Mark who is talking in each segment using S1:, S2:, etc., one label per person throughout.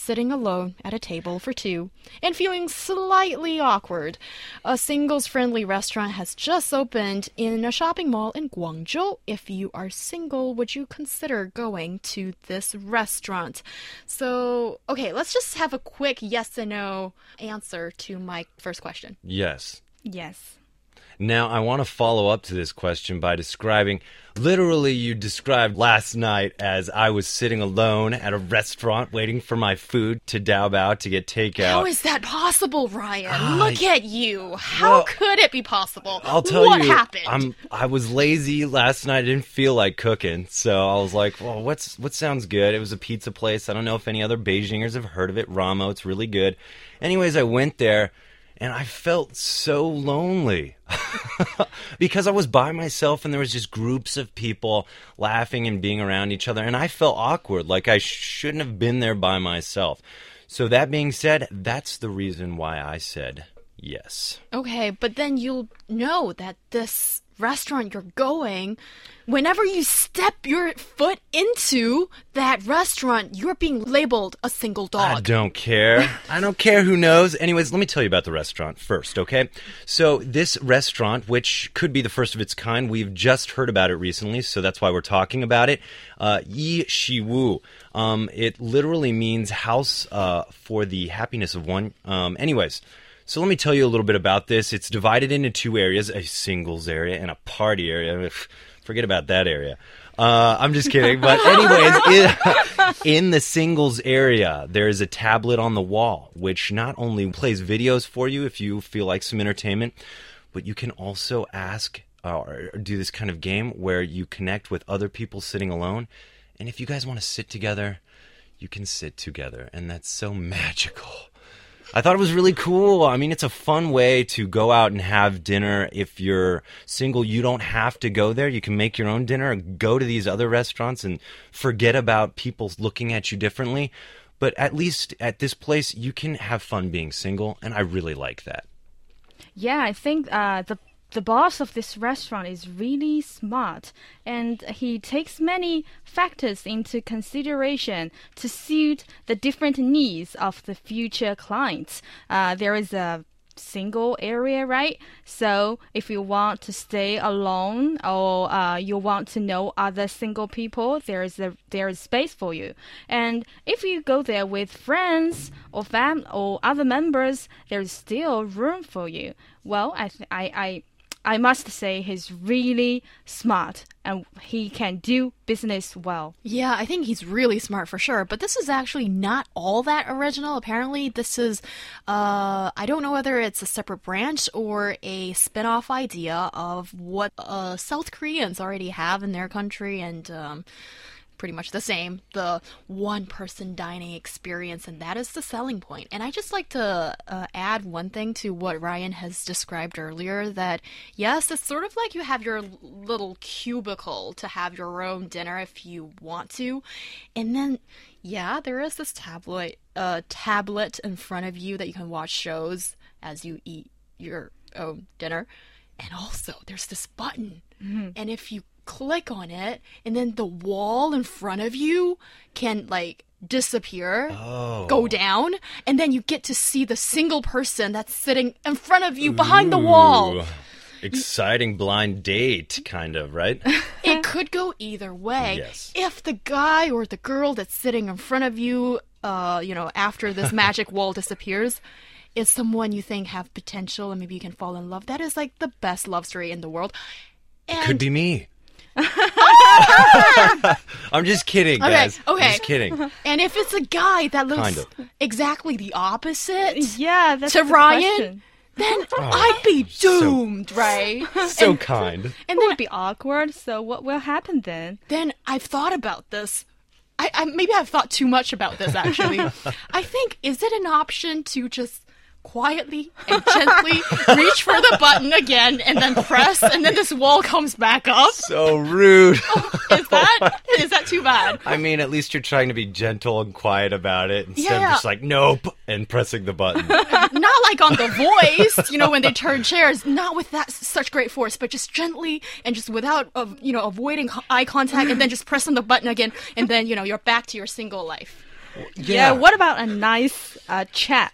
S1: sitting alone at a table for two and feeling slightly awkward. A singles friendly restaurant has just opened in a shopping mall in Guangzhou. If you are single, would you consider going to this restaurant? So, okay, let's just have a quick yes and no answer to my first question.
S2: Yes.
S1: Yes.
S2: Now, I want to follow up to this question by describing literally, you described last night as I was sitting alone at a restaurant waiting for my food to dab out to get takeout.
S1: How is that possible, Ryan? Look at you. How
S2: well,
S1: could it be possible?
S2: I'll tell
S1: what
S2: you.
S1: happened?
S2: I'm I was lazy last night. I didn't feel like cooking, so I was like, "Well, what's what sounds good?" It was a pizza place. I don't know if any other Beijingers have heard of it. Ramo. It's really good. Anyways, I went there and I felt so lonely because I was by myself and there was just groups of people laughing and being around each other and I felt awkward like I shouldn't have been there by myself. So that being said, that's the reason why I said yes.
S1: Okay, but then you'll know that this restaurant you're going, whenever you step your foot into that restaurant, you're being labeled a single dog.
S2: I don't care. I don't care who knows. Anyways, let me tell you about the restaurant first, okay? So, this restaurant, which could be the first of its kind, we've just heard about it recently, so that's why we're talking about it. Uh, Yi Shi Wu. Um, it literally means house uh, for the happiness of one. Um, anyways, so let me tell you a little bit about this. It's divided into two areas a singles area and a party area. Forget about that area. Uh, I'm just kidding. But, anyways, in, in, the singles area, there is a tablet on the wall, which not only plays videos for you if you feel like some entertainment, but you can also ask uh, or do this kind of game where you connect with other people sitting alone. And if you guys want to sit together, you can sit together. And that's so magical. I thought it was really cool. I mean, it's a fun way to go out and have dinner. If you're single, you don't have to go there. You can make your own dinner, go to these other restaurants and forget about people looking at you differently. But at least at this place, you can have fun being single, and I really like that.
S3: Yeah, I think uh, the the boss of this restaurant is really smart and he takes many factors into consideration to suit the different needs of the future clients. Uh, there is a single area, right? So if you want to stay alone or uh, you want to know other single people, there is a there is space for you. And if you go there with friends or fam or other members, there is still room for you. Well, I I I I must say he's really smart and he can do business well.
S1: Yeah, I think he's really smart for sure. But this is actually not all that original. Apparently, this is, uh, I don't know whether it's a separate branch or a spin off idea of what uh, South Koreans already have in their country. And, um, pretty much the same the one person dining experience and that is the selling point. And i just like to uh, add one thing to what ryan has described earlier that yes it's sort of like you have your little cubicle to have your own dinner if you want to. And then yeah there is this tablet uh, tablet in front of you that you can watch shows as you eat your own dinner. And also there's this button. Mm-hmm. and if you click on it, and then the wall in front of you can like disappear,
S2: oh.
S1: go down, and then you get to see the single person that's sitting in front of you behind Ooh. the wall.
S2: Exciting blind date, kind of, right?
S1: it could go either way.
S2: Yes.
S1: If the guy or the girl that's sitting in front of you, uh, you know, after this magic wall disappears, is someone you think have potential and maybe you can fall in love. That is like the best love story in the world.
S2: And Could be me. I'm just kidding, guys.
S1: Okay, okay.
S2: I'm just kidding.
S1: And if it's a guy that looks
S2: kind of.
S1: exactly the opposite,
S3: yeah, that's
S1: to
S3: the
S1: Ryan,
S3: question.
S1: then oh, I'd be doomed,
S2: so,
S1: right?
S2: So
S1: and,
S2: kind.
S3: And then it'd be awkward. So what will happen then?
S1: Then I've thought about this. I, I maybe I've thought too much about this. Actually, I think is it an option to just quietly and gently reach for the button again and then press and then this wall comes back up.
S2: So rude.
S1: Is that is that too bad?
S2: I mean, at least you're trying to be gentle and quiet about it instead
S1: Yeah.
S2: of just like nope and pressing the button.
S1: Not like on The Voice, you know, when they turn chairs, not with that such great force, but just gently and just without, uh, you know, avoiding eye contact and then just pressing the button again and then, you know, you're back to your single life.
S3: Yeah. What about a nice uh, chat?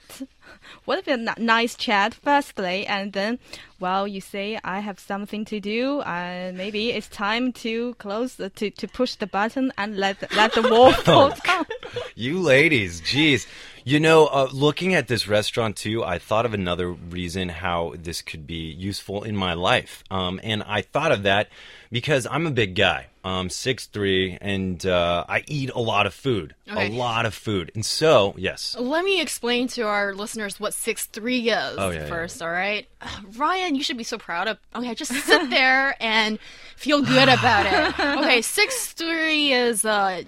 S3: What if a nice chat firstly, and then, well, you say I have something to do, and maybe it's time to close the, to to push the button and let let the wall oh, fall down.
S2: You ladies, geez. You know, uh, looking at this restaurant too, I thought of another reason how this could be useful in my life. Um, and I thought of that because I'm a big guy. I'm 6'3", and uh, I eat a lot of food.
S1: Okay.
S2: A lot of food. And so, yes.
S1: Let me explain to our listeners what six three is
S2: Oh, yeah, yeah.
S1: first, all right? Uh, Ryan, you should be so proud of. Okay, just sit there and feel good about it. Okay, six three is uh,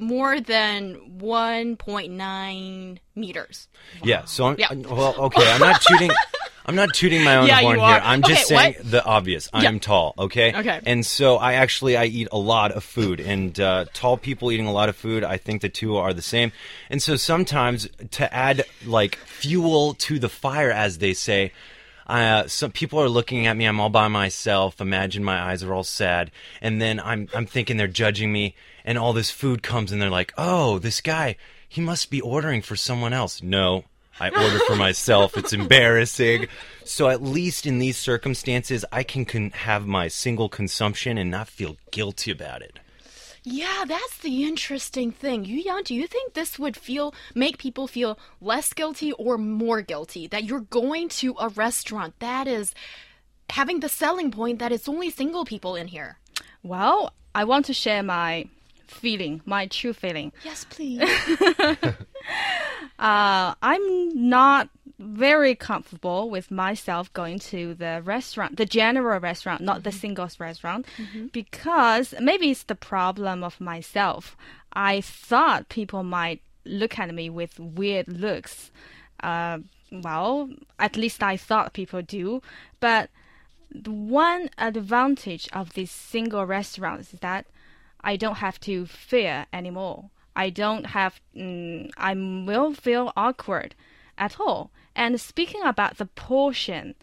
S1: more than 1.9 meters.
S2: Yeah, so I'm,
S1: Yeah.
S2: well, okay, I'm not tooting I'm not tooting my own
S1: Yeah,
S2: horn here. I'm just
S1: Okay,
S2: saying
S1: what?
S2: the obvious. I
S1: Yeah.
S2: tall, okay?
S1: Okay.
S2: And so I actually I eat a lot of food and uh, tall people eating a lot of food, I think the two are the same. And so sometimes to add like fuel to the fire as they say, uh, some people are looking at me. I'm all by myself. Imagine my eyes are all sad, and then I'm I'm thinking they're judging me, and all this food comes, and they're like, "Oh, this guy, he must be ordering for someone else." No, I order for myself. It's embarrassing. So at least in these circumstances, I can con- have my single consumption and not feel guilty about it.
S1: Yeah, that's the interesting thing. Yu Yang, do you think this would feel make people feel less guilty or more guilty that you're going to a restaurant that is having the selling point that it's only single people in here?
S3: Well, I want to share my feeling, my true feeling.
S1: Yes, please.
S3: Uh, I'm not very comfortable with myself going to the restaurant, the general restaurant, not the singles restaurant, because maybe it's the problem of myself. I thought people might look at me with weird looks. Uh, well, at least I thought people do. But the one advantage of these single restaurants is that I don't have to fear anymore. I don't have, mm, I will feel awkward at all. And speaking about the portion,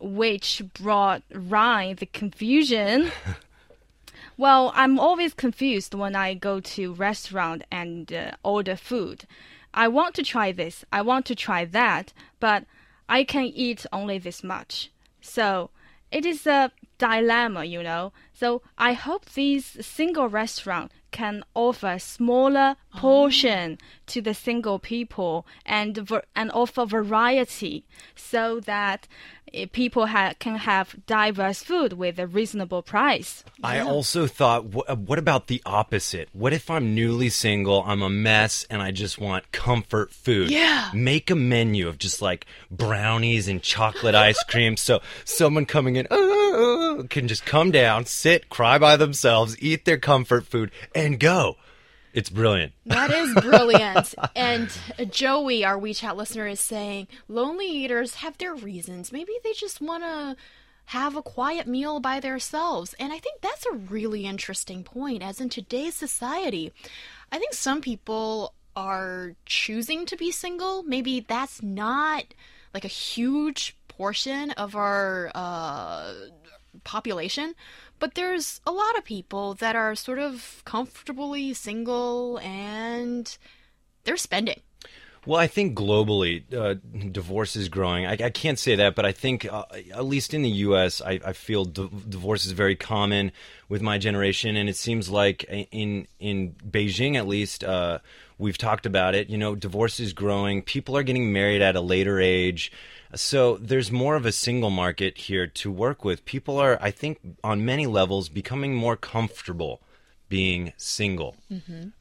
S3: which brought Ryan the confusion. well, I'm always confused when I go to restaurant and uh, order food. I want to try this, I want to try that, but I can eat only this much. So it is a dilemma, you know. So I hope these single restaurant can offer smaller portion to the single people and and offer variety so that eh, people ha- can have diverse food with a reasonable price.
S2: I also thought, wh- what about the opposite? What if I'm newly single, I'm a mess, and I just want comfort food?
S1: Yeah.
S2: Make a menu of just like brownies and chocolate ice cream, so someone coming in "Uh, can just come down, sit, cry by themselves, eat their comfort food, and go. It's brilliant.
S1: That is brilliant. and uh, Joey, our WeChat listener, is saying lonely eaters have their reasons. Maybe they just want to have a quiet meal by themselves. And I think that's a really interesting point, as in today's society, I think some people are choosing to be single. Maybe that's not like a huge portion of our uh, population, but there's a lot of people that are sort of comfortably single and they're spending.
S2: Well, I think globally, uh, divorce is growing. I, I can't say that, but I think, uh, at least in the U.S., I, I feel di- divorce is very common with my generation, and it seems like in in Beijing, at least, uh, we've talked about it. You know, divorce is growing. People are getting married at a later age. So there's more of a single market here to work with. People are, I think, on many levels, becoming more comfortable being single.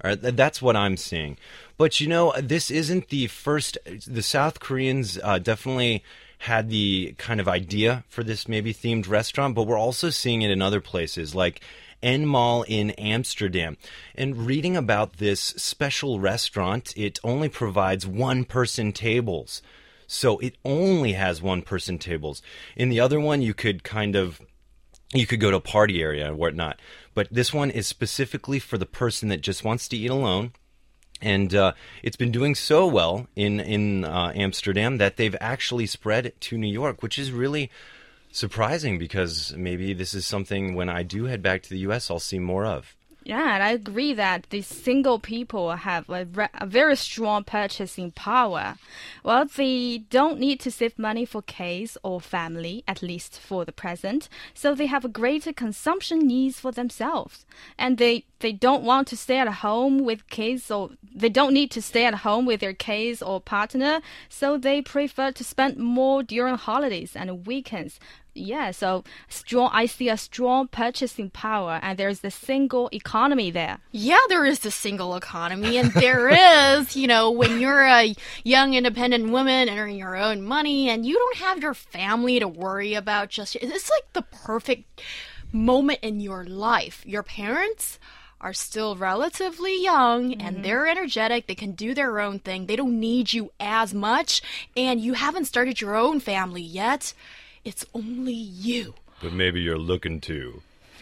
S2: Right, th- that's what I'm seeing. But you know, this isn't the first. The South Koreans uh, definitely had the kind of idea for this maybe themed restaurant, but we're also seeing it in other places like Eenmaal in Amsterdam. And reading about this special restaurant, it only provides one person tables. So it only has one person tables. In the other one, you could kind of you could go to a party area and whatnot. But this one is specifically for the person that just wants to eat alone. And uh, it's been doing so well in in uh, Amsterdam that they've actually spread to New York, which is really surprising because maybe this is something when I do head back to the U.S. I'll see more of.
S3: Yeah, and I agree that these single people have a, a, very strong purchasing power. Well, they don't need to save money for kids or family, at least for the present, so they have a greater consumption needs for themselves. And they, they don't want to stay at home with kids or they don't need to stay at home with their kids or partner, so they prefer to spend more during holidays and weekends yeah, so strong. I see a strong purchasing power, and there's the single economy there.
S1: Yeah, there is the single economy, and there is, you know, when you're a young independent woman and earning your own money, and you don't have your family to worry about. Just it's like the perfect moment in your life. Your parents are still relatively young mm-hmm. and they're energetic. They can do their own thing. They don't need you as much, and you haven't started your own family yet. It's only you.
S2: But maybe you're looking to.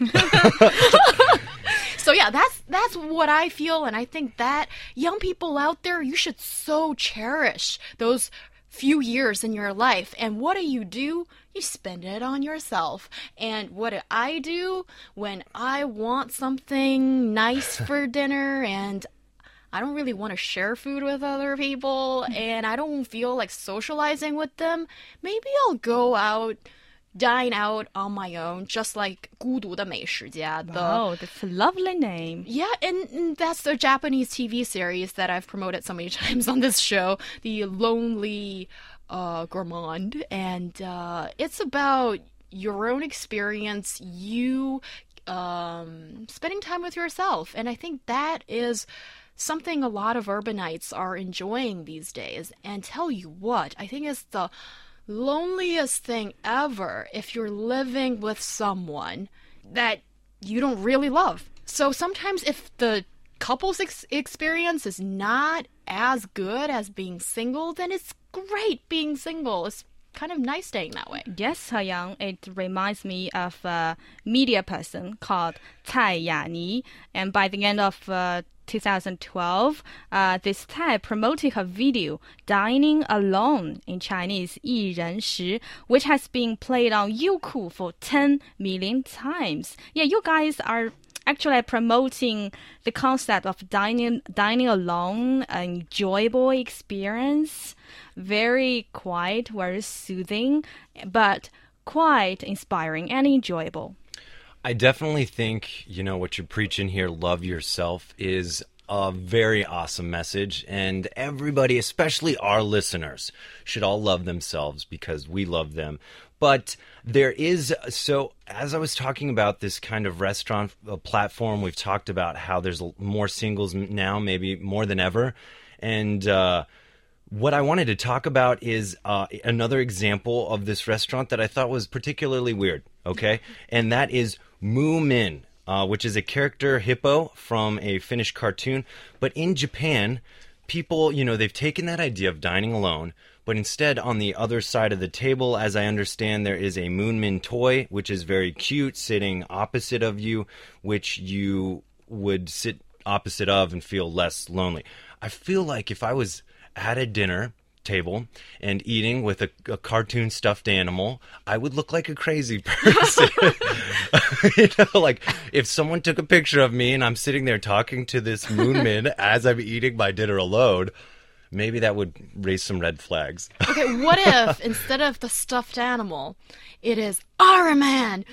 S1: so yeah, that's that's what I feel and I think that young people out there you should so cherish those few years in your life. And what do you do? You spend it on yourself. And what do I do when I want something nice for dinner and I don't really want to share food with other people and I don't feel like socializing with them, maybe I'll go out dine out on my own, just like 孤独的美食家.
S3: The, wow, that's a lovely name.
S1: Yeah, and, and that's the Japanese TV series that I've promoted so many times on this show, The Lonely uh, Gourmand. And uh, it's about your own experience, you um, spending time with yourself. And I think that is something a lot of urbanites are enjoying these days. And tell you what, I think it's the loneliest thing ever if you're living with someone that you don't really love. So sometimes if the couple's ex- experience is not as good as being single, then it's great being single. It's kind of nice staying that way.
S3: Yes, Young. It reminds me of a media person called Cai Yani. And by the end of uh, 2012, uh, this Tsai promoted her video "Dining Alone" in Chinese "一人食," which has been played on Youku for 10 million times. Yeah, you guys are actually promoting the concept of dining dining alone, an enjoyable experience, very quiet, very soothing, but quite inspiring and enjoyable.
S2: I definitely think, you know, what you're preaching here, love yourself, is a very awesome message. And everybody, especially our listeners, should all love themselves because we love them. But there is, so as I was talking about this kind of restaurant uh, platform, we've talked about how there's more singles now, maybe more than ever. And, uh, what I wanted to talk about is uh, another example of this restaurant that I thought was particularly weird. Okay, and that is Moomin, uh, which is a character hippo from a Finnish cartoon. But in Japan, people, you know, they've taken that idea of dining alone, but instead, on the other side of the table, as I understand, there is a Moomin toy, which is very cute, sitting opposite of you, which you would sit opposite of and feel less lonely. I feel like if I was at a dinner table and eating with a, a, cartoon stuffed animal, I would look like a crazy person. you know, like if someone took a picture of me and I'm sitting there talking to this Moomin as I'm eating my dinner alone, maybe that would raise some red flags.
S1: okay, what if instead of the stuffed animal, it is Iron Man?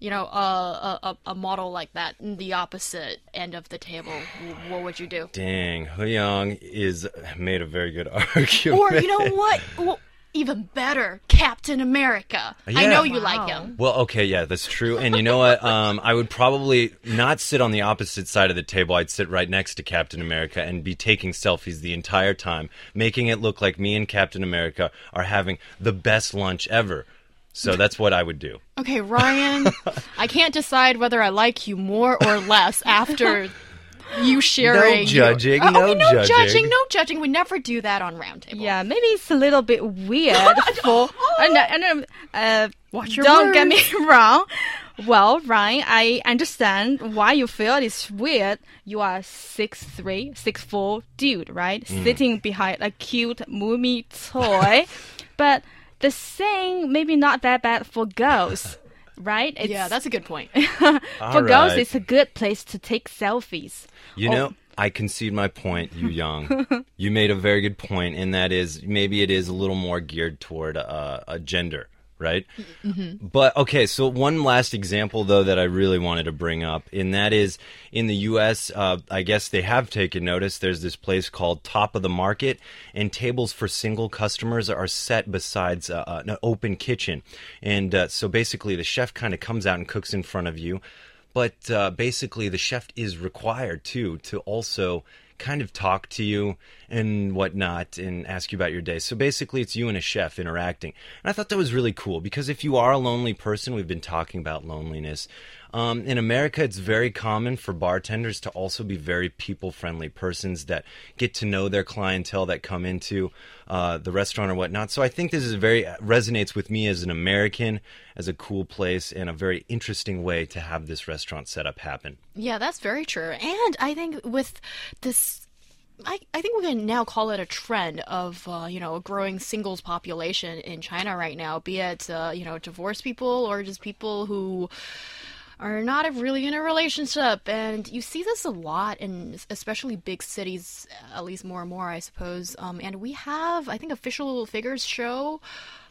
S1: You know, a, a, a model like that in the opposite end of the table, what would you do?
S2: Dang, Young is made a very good argument.
S1: Or you know what? Well, even better, Captain America. Yeah. I know you wow. like him.
S2: Well, okay, yeah, that's true. And you know what? Um, I would probably not sit on the opposite side of the table. I'd sit right next to Captain America and be taking selfies the entire time, making it look like me and Captain America are having the best lunch ever. So that's what I would do.
S1: Okay, Ryan, I can't decide whether I like you more or less after you sharing. your-
S2: judging,
S1: Oh,
S2: no
S1: okay, no
S2: judging.
S1: judging, no judging. We never do that on Roundtable.
S3: Yeah, maybe it's a little bit weird for. and, and, uh,
S1: Watch your
S3: don't get me wrong. Well, Ryan, I understand why you feel it's weird. You are six three, six four dude, right?
S2: Mm.
S3: Sitting behind a cute Moomy toy, but the saying maybe not that bad for girls, right? It's,
S1: Yeah, that's a good point.
S3: for
S2: All
S3: girls. It's a good place to take selfies.
S2: You
S3: Oh.
S2: know, I concede my point, you young. you made a very good point, and that is maybe it is a little more geared toward uh, a gender, right? Mm-hmm. But okay, so one last example though that I really wanted to bring up, and that is in the U.S. Uh, I guess they have taken notice. There's this place called Top of the Market, and tables for single customers are set besides uh, an open kitchen, and uh, so basically the chef kind of comes out and cooks in front of you but uh, basically the chef is required too to also kind of talk to you and whatnot and ask you about your day. So basically it's you and a chef interacting. And i thought that was really cool because if you are a lonely person we've been talking about loneliness um, in america it's very common for bartenders to also be very people friendly persons that get to know their clientele that come into uh, the restaurant or whatnot so i think this is very resonates with me as an american as a cool place and a very interesting way to have this restaurant setup happen.
S1: Yeah, that's very true. And I think with this, I, I think we can now call it a trend of, uh, you know, a growing singles population in China right now, be it, uh, you know, divorced people or just people who are not really in a relationship. And you see this a lot in especially big cities, at least more and more, I suppose. Um, and we have, I think, official figures show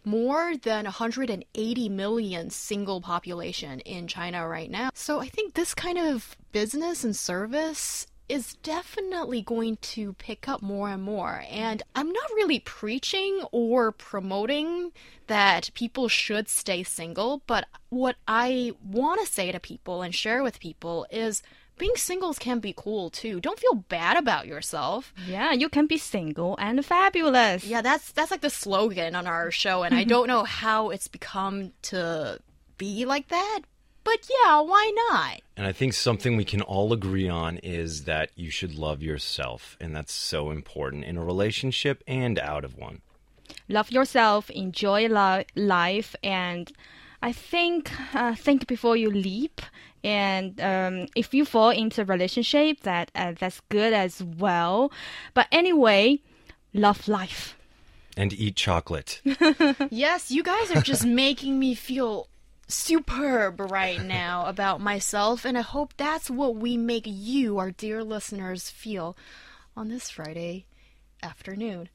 S1: more than 180 million single population in China right now. So I think this kind of business and service is definitely going to pick up more and more. And I'm not really preaching or promoting that people should stay single, but what I want to say to people and share with people is being singles can be cool too. Don't feel bad about yourself.
S3: Yeah, you can be single and fabulous.
S1: Yeah, that's that's like the slogan on our show, and I don't know how it's become to be like that. But yeah, why not?
S2: And I think something we can all agree on is that you should love yourself. And that's so important in a relationship and out of one.
S3: love yourself, enjoy li- life, and I think uh, think before you leap. And um, if you fall into a relationship, that uh, that's good as well. But anyway, love life.
S2: And eat chocolate.
S1: Yes, you guys are just making me feel superb right now about myself, and I hope that's what we make you, our dear listeners, feel on this Friday afternoon.